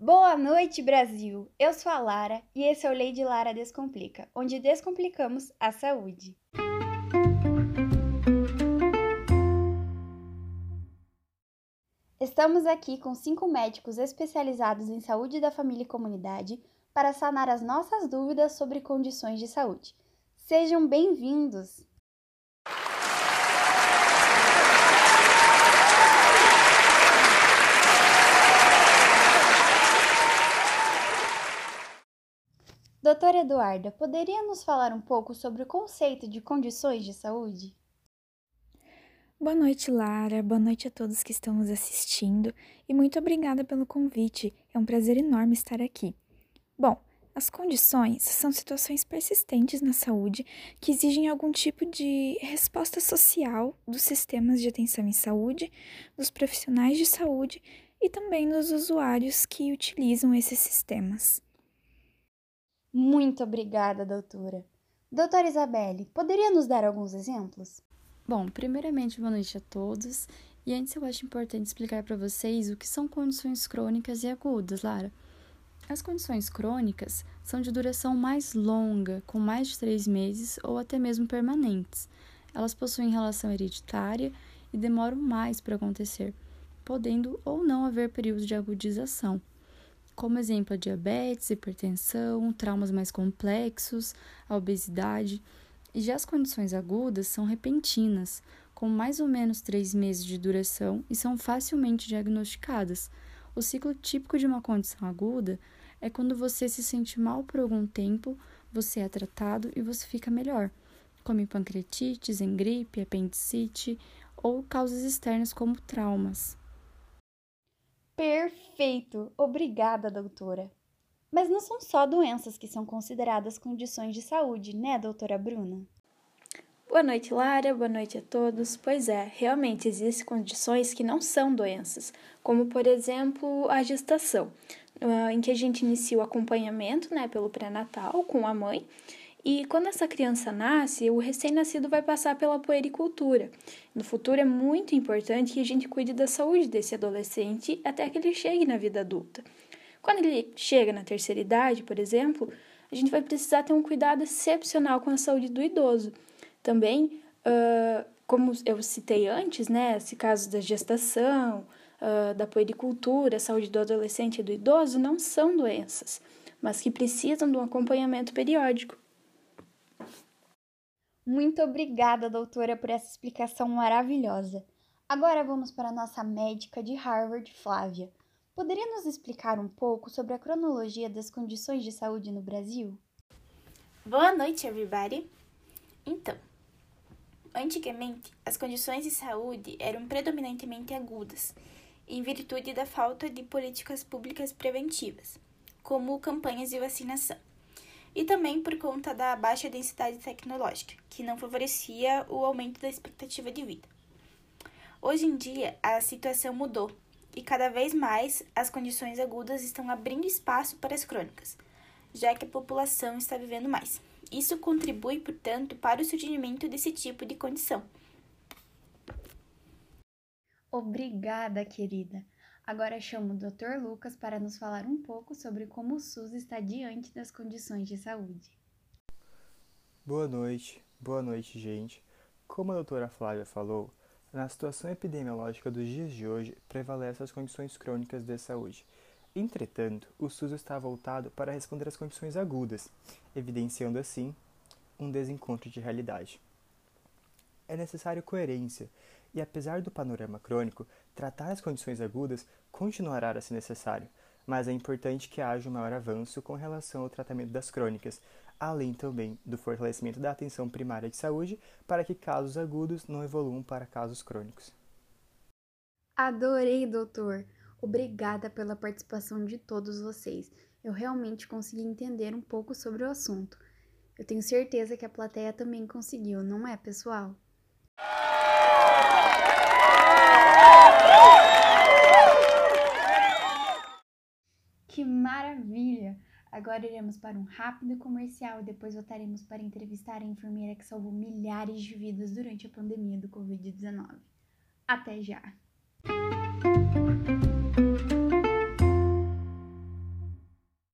Boa noite, Brasil! Eu sou a Lara e esse é o Lady Lara Descomplica, onde descomplicamos a saúde. Estamos aqui com cinco médicos especializados em saúde da família e comunidade para sanar as nossas dúvidas sobre condições de saúde. Sejam bem-vindos! Doutora Eduarda, poderia nos falar um pouco sobre o conceito de condições de saúde? Boa noite, Lara. Boa noite a todos que estão nos assistindo e muito obrigada pelo convite. É um prazer enorme estar aqui. Bom, as condições são situações persistentes na saúde que exigem algum tipo de resposta social dos sistemas de atenção em saúde, dos profissionais de saúde e também dos usuários que utilizam esses sistemas. Muito obrigada, doutora. Doutora Isabelle, poderia nos dar alguns exemplos? Bom, primeiramente, boa noite a todos. E antes eu acho importante explicar para vocês o que são condições crônicas e agudas, Lara. As condições crônicas são de duração mais longa, com mais de três meses ou até mesmo permanentes. Elas possuem relação hereditária e demoram mais para acontecer, podendo ou não haver períodos de agudização como exemplo a diabetes, hipertensão, traumas mais complexos, a obesidade. E já as condições agudas são repentinas, com mais ou menos três meses de duração e são facilmente diagnosticadas. O ciclo típico de uma condição aguda é quando você se sente mal por algum tempo, você é tratado e você fica melhor, como em pancreatites, em gripe, apendicite ou causas externas como traumas. Perfeito! Obrigada, doutora. Mas não são só doenças que são consideradas condições de saúde, né, doutora Bruna? Boa noite, Lara. Boa noite a todos. Pois é, realmente existem condições que não são doenças, como por exemplo a gestação, ah, em que a gente inicia o acompanhamento né, pelo pré-natal com a mãe e quando essa criança nasce, o recém-nascido vai passar pela puericultura. No futuro é muito importante que a gente cuide da saúde desse adolescente até que ele chegue na vida adulta. Quando ele chega na terceira idade, por exemplo, a gente vai precisar ter um cuidado excepcional com a saúde do idoso. Também, uh, como eu citei antes, né, esse caso da gestação, uh, da puericultura, a saúde do adolescente e do idoso não são doenças, mas que precisam de um acompanhamento periódico. Muito obrigada, doutora, por essa explicação maravilhosa. Agora vamos para a nossa médica de Harvard, Flávia. Poderia nos explicar um pouco sobre a cronologia das condições de saúde no Brasil? Boa noite, everybody! Então, antigamente, as condições de saúde eram predominantemente agudas, em virtude da falta de políticas públicas preventivas, como campanhas de vacinação e também por conta da baixa densidade tecnológica, que não favorecia o aumento da expectativa de vida. Hoje em dia, a situação mudou e cada vez mais as condições agudas estão abrindo espaço para as crônicas, já que a população está vivendo mais. Isso contribui, portanto, para o surgimento desse tipo de condição. Obrigada, querida. Agora chamo o Dr. Lucas para nos falar um pouco sobre como o SUS está diante das condições de saúde. Boa noite, boa noite, gente. Como a doutora Flávia falou, na situação epidemiológica dos dias de hoje prevalecem as condições crônicas de saúde. Entretanto, o SUS está voltado para responder às condições agudas, evidenciando assim um desencontro de realidade. É necessário coerência e apesar do panorama crônico, tratar as condições agudas continuará a ser necessário, mas é importante que haja um maior avanço com relação ao tratamento das crônicas, além também do fortalecimento da atenção primária de saúde para que casos agudos não evoluam para casos crônicos. Adorei, doutor! Obrigada pela participação de todos vocês. Eu realmente consegui entender um pouco sobre o assunto. Eu tenho certeza que a plateia também conseguiu, não é, pessoal? Que maravilha! Agora iremos para um rápido comercial e depois voltaremos para entrevistar a enfermeira que salvou milhares de vidas durante a pandemia do Covid-19. Até já!